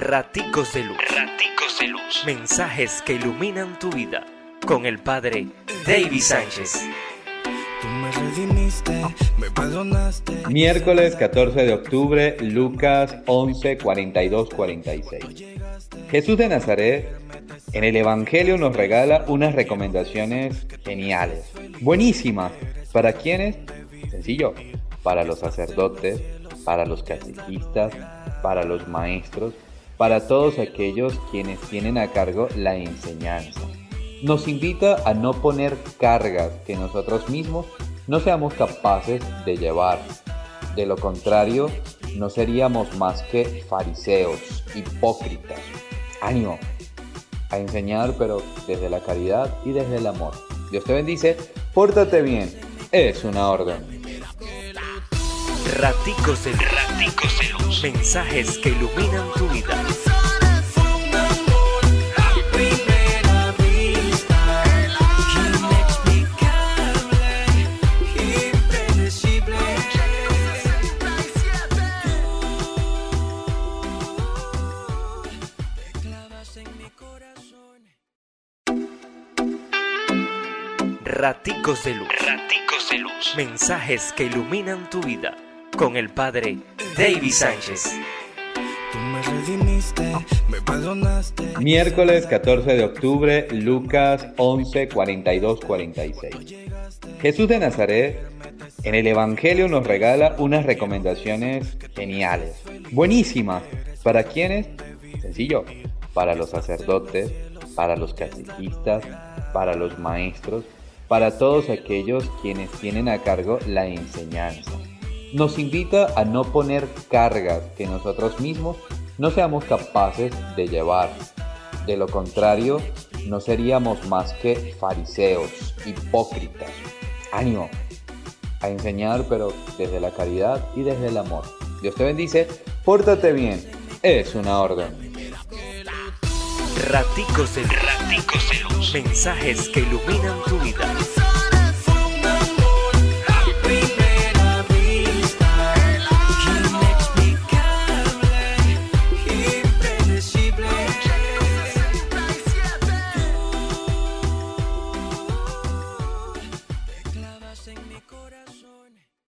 Raticos de Luz. Raticos de Luz. Mensajes que iluminan tu vida. Con el Padre David Sánchez. Miércoles 14 de octubre, Lucas 11, 42, 46. Jesús de Nazaret en el Evangelio nos regala unas recomendaciones geniales, buenísimas. ¿Para quiénes? Sencillo, para los sacerdotes, para los catequistas, para los maestros, para todos aquellos quienes tienen a cargo la enseñanza. Nos invita a no poner cargas que nosotros mismos no seamos capaces de llevar. De lo contrario, no seríamos más que fariseos, hipócritas. Ánimo, a enseñar pero desde la caridad y desde el amor. Dios te bendice, pórtate bien, es una orden. Raticos de Raticos de Luz. Mensajes que iluminan tu vida. Raticos de Luz. Raticos de Luz. Mensajes que iluminan tu vida. Con el Padre David Sánchez. Miércoles 14 de octubre, Lucas 11, 42, 46. Jesús de Nazaret en el Evangelio nos regala unas recomendaciones geniales, buenísimas. ¿Para quiénes? Sencillo, para los sacerdotes, para los catequistas, para los maestros, para todos aquellos quienes tienen a cargo la enseñanza. Nos invita a no poner cargas que nosotros mismos no seamos capaces de llevar. De lo contrario, no seríamos más que fariseos, hipócritas. Ánimo, a enseñar pero desde la caridad y desde el amor. Dios te bendice, pórtate bien, es una orden. Raticos de Raticos. Mensajes que iluminan tu vida.